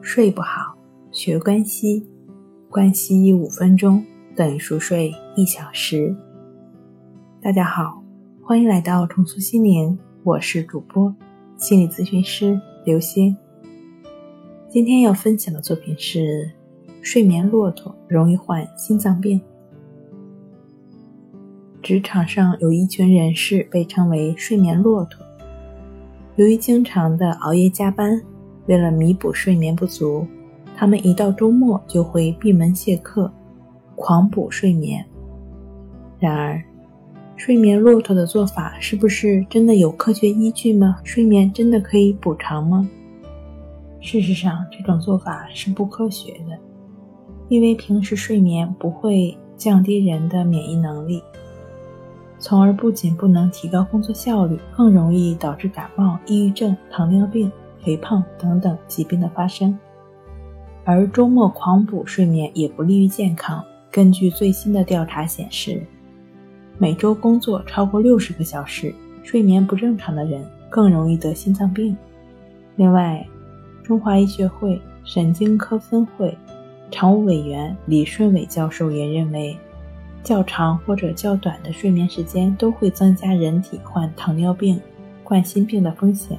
睡不好，学关西，关西五分钟等于熟睡一小时。大家好，欢迎来到重塑心灵，我是主播心理咨询师刘星。今天要分享的作品是：睡眠骆驼容易患心脏病。职场上有一群人士被称为“睡眠骆驼”，由于经常的熬夜加班。为了弥补睡眠不足，他们一到周末就会闭门谢客，狂补睡眠。然而，睡眠骆驼的做法是不是真的有科学依据吗？睡眠真的可以补偿吗？事实上，这种做法是不科学的，因为平时睡眠不会降低人的免疫能力，从而不仅不能提高工作效率，更容易导致感冒、抑郁症、糖尿病。肥胖等等疾病的发生，而周末狂补睡眠也不利于健康。根据最新的调查显示，每周工作超过六十个小时、睡眠不正常的人更容易得心脏病。另外，中华医学会神经科分会常务委员李顺伟教授也认为，较长或者较短的睡眠时间都会增加人体患糖尿病、冠心病的风险。